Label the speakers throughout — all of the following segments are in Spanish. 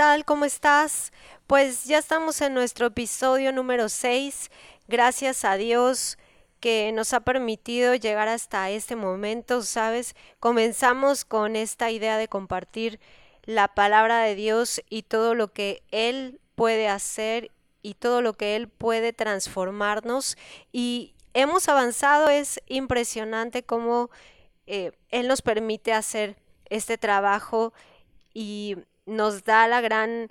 Speaker 1: tal? ¿Cómo estás? Pues ya estamos en nuestro episodio número 6. Gracias a Dios que nos ha permitido llegar hasta este momento, ¿sabes? Comenzamos con esta idea de compartir la palabra de Dios y todo lo que Él puede hacer y todo lo que Él puede transformarnos. Y hemos avanzado, es impresionante cómo eh, Él nos permite hacer este trabajo y nos da la gran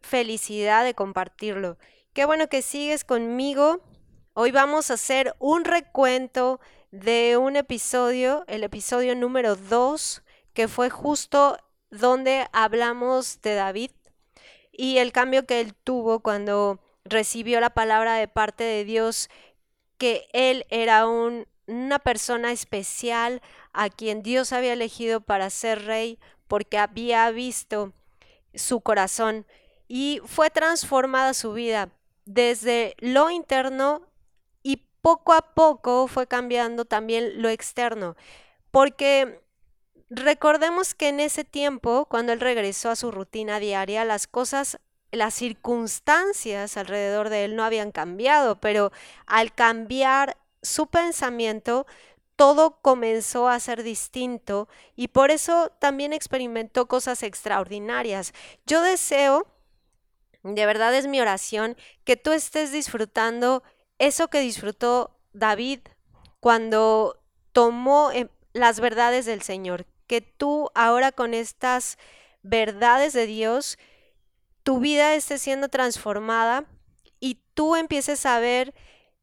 Speaker 1: felicidad de compartirlo. Qué bueno que sigues conmigo. Hoy vamos a hacer un recuento de un episodio, el episodio número 2, que fue justo donde hablamos de David y el cambio que él tuvo cuando recibió la palabra de parte de Dios, que él era un, una persona especial a quien Dios había elegido para ser rey porque había visto su corazón y fue transformada su vida desde lo interno y poco a poco fue cambiando también lo externo, porque recordemos que en ese tiempo, cuando él regresó a su rutina diaria, las cosas, las circunstancias alrededor de él no habían cambiado, pero al cambiar su pensamiento, todo comenzó a ser distinto y por eso también experimentó cosas extraordinarias. Yo deseo, de verdad es mi oración, que tú estés disfrutando eso que disfrutó David cuando tomó em, las verdades del Señor, que tú ahora con estas verdades de Dios, tu vida esté siendo transformada y tú empieces a ver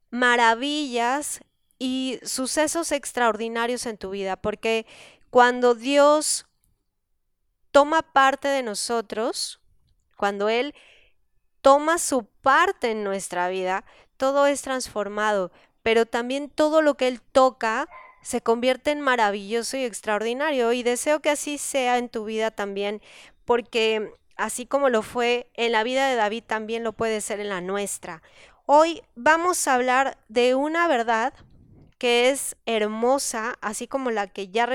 Speaker 1: maravillas y sucesos extraordinarios en tu vida, porque cuando Dios toma parte de nosotros, cuando Él toma su parte en nuestra vida, todo es transformado, pero también todo lo que Él toca se convierte en maravilloso y extraordinario. Y deseo que así sea en tu vida también, porque así como lo fue en la vida de David, también lo puede ser en la nuestra. Hoy vamos a hablar de una verdad que es hermosa, así como la que ya,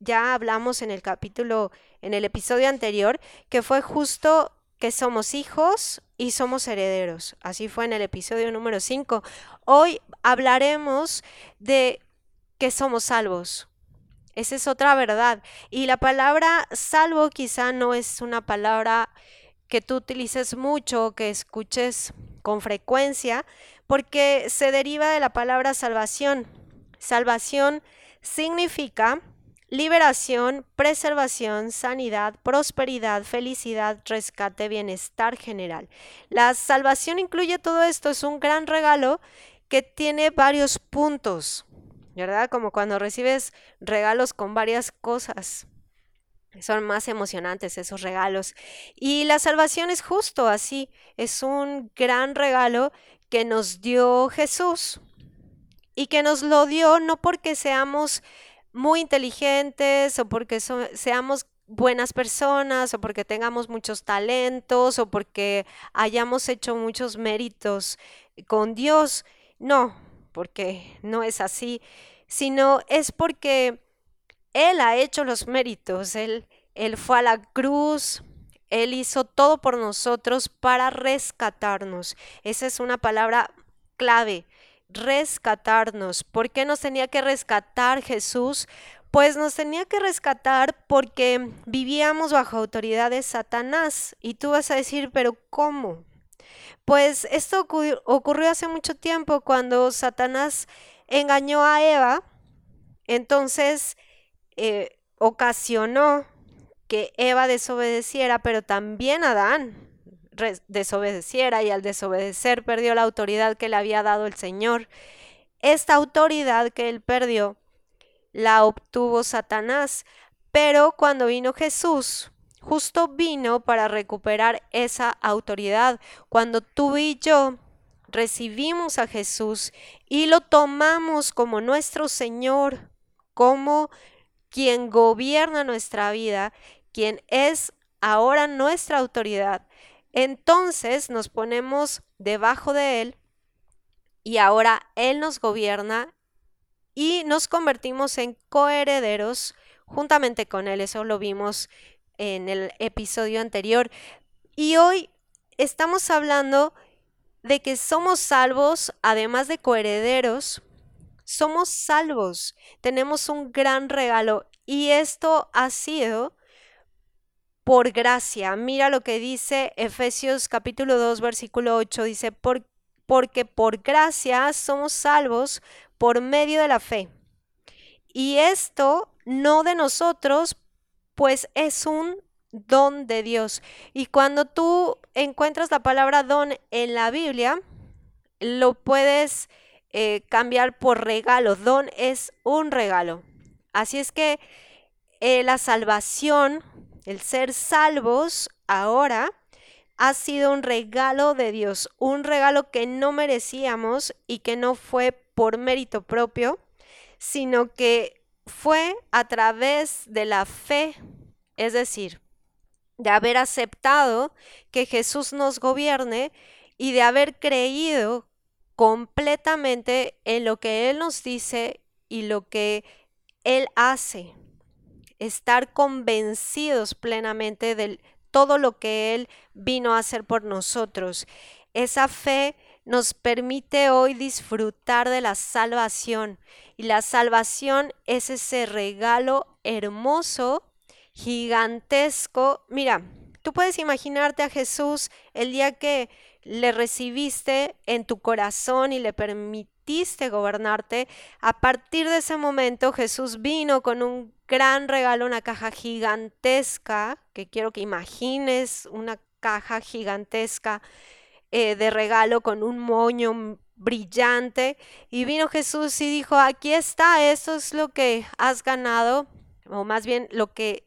Speaker 1: ya hablamos en el capítulo, en el episodio anterior, que fue justo que somos hijos y somos herederos. Así fue en el episodio número 5. Hoy hablaremos de que somos salvos. Esa es otra verdad. Y la palabra salvo quizá no es una palabra que tú utilices mucho, que escuches con frecuencia, porque se deriva de la palabra salvación. Salvación significa liberación, preservación, sanidad, prosperidad, felicidad, rescate, bienestar general. La salvación incluye todo esto, es un gran regalo que tiene varios puntos, ¿verdad? Como cuando recibes regalos con varias cosas. Son más emocionantes esos regalos. Y la salvación es justo así, es un gran regalo que nos dio Jesús y que nos lo dio no porque seamos muy inteligentes o porque seamos buenas personas o porque tengamos muchos talentos o porque hayamos hecho muchos méritos con Dios. No, porque no es así, sino es porque Él ha hecho los méritos, Él, él fue a la cruz, él hizo todo por nosotros para rescatarnos. Esa es una palabra clave, rescatarnos. ¿Por qué nos tenía que rescatar Jesús? Pues nos tenía que rescatar porque vivíamos bajo autoridad de Satanás. Y tú vas a decir, pero ¿cómo? Pues esto ocurrió hace mucho tiempo cuando Satanás engañó a Eva. Entonces eh, ocasionó que Eva desobedeciera, pero también Adán desobedeciera y al desobedecer perdió la autoridad que le había dado el Señor. Esta autoridad que él perdió la obtuvo Satanás, pero cuando vino Jesús, justo vino para recuperar esa autoridad. Cuando tú y yo recibimos a Jesús y lo tomamos como nuestro Señor, como quien gobierna nuestra vida, quien es ahora nuestra autoridad, entonces nos ponemos debajo de Él y ahora Él nos gobierna y nos convertimos en coherederos juntamente con Él. Eso lo vimos en el episodio anterior. Y hoy estamos hablando de que somos salvos, además de coherederos, somos salvos, tenemos un gran regalo y esto ha sido por gracia. Mira lo que dice Efesios capítulo 2 versículo 8, dice, porque por gracia somos salvos por medio de la fe. Y esto no de nosotros, pues es un don de Dios. Y cuando tú encuentras la palabra don en la Biblia, lo puedes eh, cambiar por regalo. Don es un regalo. Así es que eh, la salvación, el ser salvos ahora, ha sido un regalo de Dios, un regalo que no merecíamos y que no fue por mérito propio, sino que fue a través de la fe, es decir, de haber aceptado que Jesús nos gobierne y de haber creído completamente en lo que Él nos dice y lo que Él hace. Estar convencidos plenamente de todo lo que Él vino a hacer por nosotros. Esa fe nos permite hoy disfrutar de la salvación. Y la salvación es ese regalo hermoso gigantesco. Mira, tú puedes imaginarte a Jesús el día que le recibiste en tu corazón y le gobernarte. A partir de ese momento Jesús vino con un gran regalo, una caja gigantesca, que quiero que imagines una caja gigantesca eh, de regalo con un moño brillante. Y vino Jesús y dijo, aquí está, esto es lo que has ganado, o más bien lo que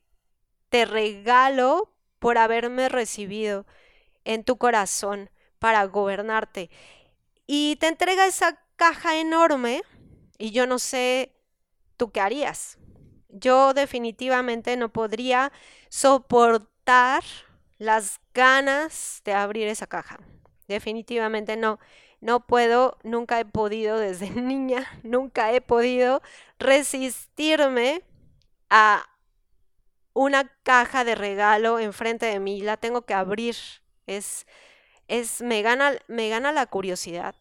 Speaker 1: te regalo por haberme recibido en tu corazón para gobernarte. Y te entrega esa caja enorme y yo no sé tú qué harías. Yo definitivamente no podría soportar las ganas de abrir esa caja. Definitivamente no. No puedo, nunca he podido desde niña, nunca he podido resistirme a una caja de regalo enfrente de mí, la tengo que abrir. Es, es, me gana, me gana la curiosidad.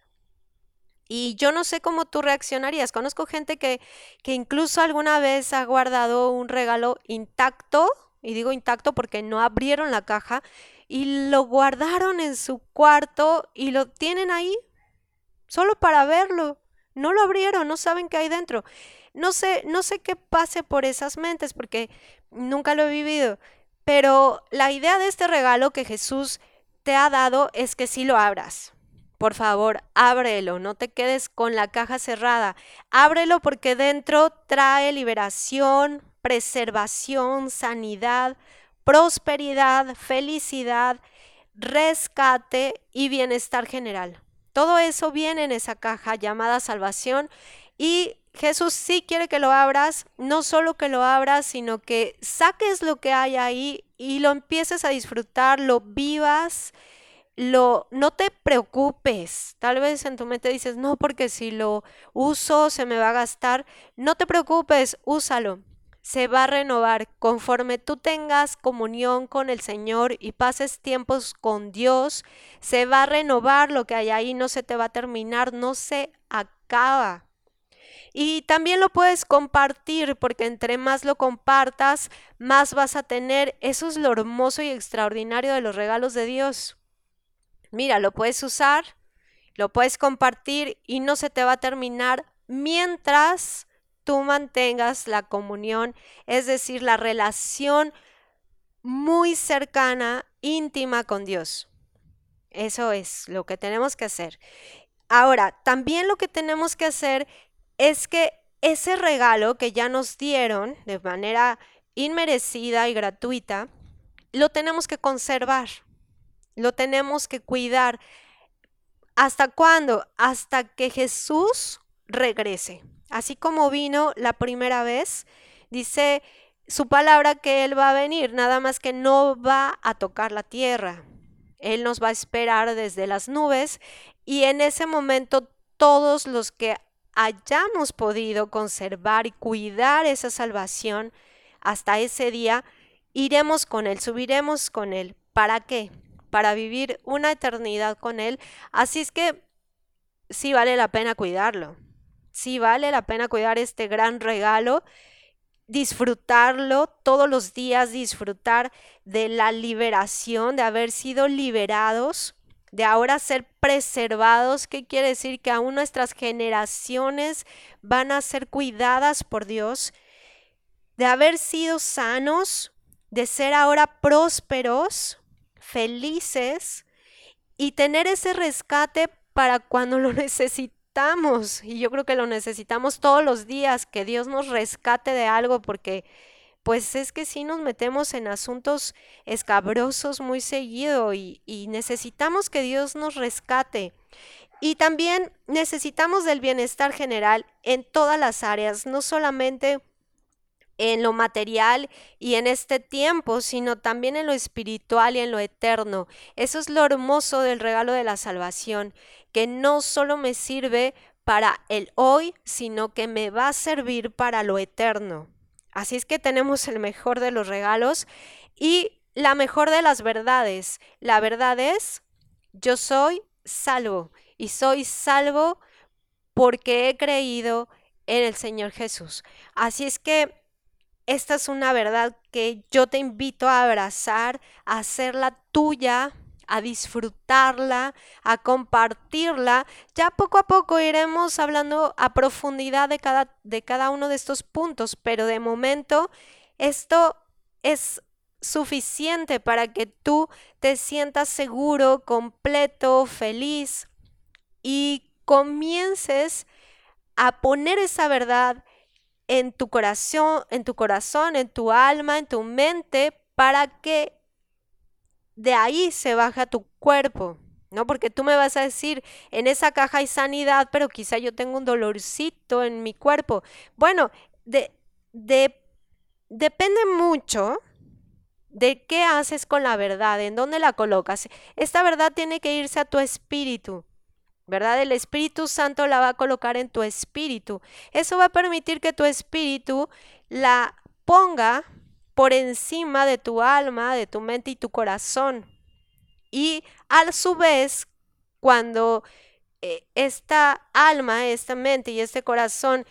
Speaker 1: Y yo no sé cómo tú reaccionarías. Conozco gente que, que incluso alguna vez ha guardado un regalo intacto, y digo intacto porque no abrieron la caja, y lo guardaron en su cuarto y lo tienen ahí solo para verlo. No lo abrieron, no saben qué hay dentro. No sé, no sé qué pase por esas mentes porque nunca lo he vivido, pero la idea de este regalo que Jesús te ha dado es que sí lo abras. Por favor, ábrelo, no te quedes con la caja cerrada. Ábrelo porque dentro trae liberación, preservación, sanidad, prosperidad, felicidad, rescate y bienestar general. Todo eso viene en esa caja llamada salvación y Jesús sí quiere que lo abras, no solo que lo abras, sino que saques lo que hay ahí y lo empieces a disfrutar, lo vivas, lo no te preocupes. Tal vez en tu mente dices, "No, porque si lo uso se me va a gastar." No te preocupes, úsalo. Se va a renovar conforme tú tengas comunión con el Señor y pases tiempos con Dios, se va a renovar lo que hay ahí, no se te va a terminar, no se acaba. Y también lo puedes compartir porque entre más lo compartas, más vas a tener. Eso es lo hermoso y extraordinario de los regalos de Dios. Mira, lo puedes usar, lo puedes compartir y no se te va a terminar mientras tú mantengas la comunión, es decir, la relación muy cercana, íntima con Dios. Eso es lo que tenemos que hacer. Ahora, también lo que tenemos que hacer es que ese regalo que ya nos dieron de manera inmerecida y gratuita, lo tenemos que conservar, lo tenemos que cuidar. ¿Hasta cuándo? Hasta que Jesús regrese. Así como vino la primera vez, dice su palabra que Él va a venir, nada más que no va a tocar la tierra. Él nos va a esperar desde las nubes y en ese momento todos los que hayamos podido conservar y cuidar esa salvación hasta ese día, iremos con Él, subiremos con Él. ¿Para qué? Para vivir una eternidad con Él. Así es que sí vale la pena cuidarlo. Sí vale la pena cuidar este gran regalo, disfrutarlo todos los días, disfrutar de la liberación, de haber sido liberados, de ahora ser preservados. ¿Qué quiere decir? Que aún nuestras generaciones van a ser cuidadas por Dios, de haber sido sanos, de ser ahora prósperos, felices y tener ese rescate para cuando lo necesitamos. Y yo creo que lo necesitamos todos los días, que Dios nos rescate de algo, porque pues es que si nos metemos en asuntos escabrosos muy seguido y, y necesitamos que Dios nos rescate. Y también necesitamos del bienestar general en todas las áreas, no solamente en lo material y en este tiempo, sino también en lo espiritual y en lo eterno. Eso es lo hermoso del regalo de la salvación, que no solo me sirve para el hoy, sino que me va a servir para lo eterno. Así es que tenemos el mejor de los regalos y la mejor de las verdades. La verdad es, yo soy salvo y soy salvo porque he creído en el Señor Jesús. Así es que esta es una verdad que yo te invito a abrazar, a hacerla tuya, a disfrutarla, a compartirla. Ya poco a poco iremos hablando a profundidad de cada, de cada uno de estos puntos, pero de momento esto es suficiente para que tú te sientas seguro, completo, feliz y comiences a poner esa verdad en tu corazón, en tu corazón, en tu alma, en tu mente, para que de ahí se baja tu cuerpo, ¿no? Porque tú me vas a decir, en esa caja hay sanidad, pero quizá yo tengo un dolorcito en mi cuerpo. Bueno, de, de, depende mucho de qué haces con la verdad, en dónde la colocas. Esta verdad tiene que irse a tu espíritu. ¿Verdad? El Espíritu Santo la va a colocar en tu espíritu. Eso va a permitir que tu espíritu la ponga por encima de tu alma, de tu mente y tu corazón. Y a su vez, cuando eh, esta alma, esta mente y este corazón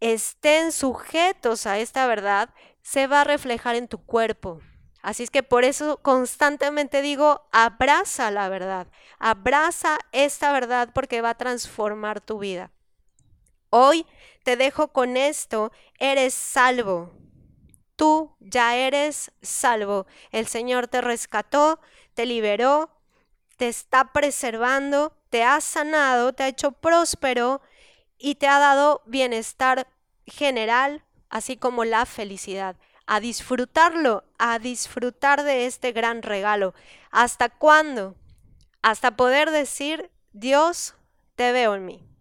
Speaker 1: estén sujetos a esta verdad, se va a reflejar en tu cuerpo. Así es que por eso constantemente digo, abraza la verdad, abraza esta verdad porque va a transformar tu vida. Hoy te dejo con esto, eres salvo. Tú ya eres salvo. El Señor te rescató, te liberó, te está preservando, te ha sanado, te ha hecho próspero y te ha dado bienestar general, así como la felicidad a disfrutarlo, a disfrutar de este gran regalo. ¿Hasta cuándo? Hasta poder decir, Dios, te veo en mí.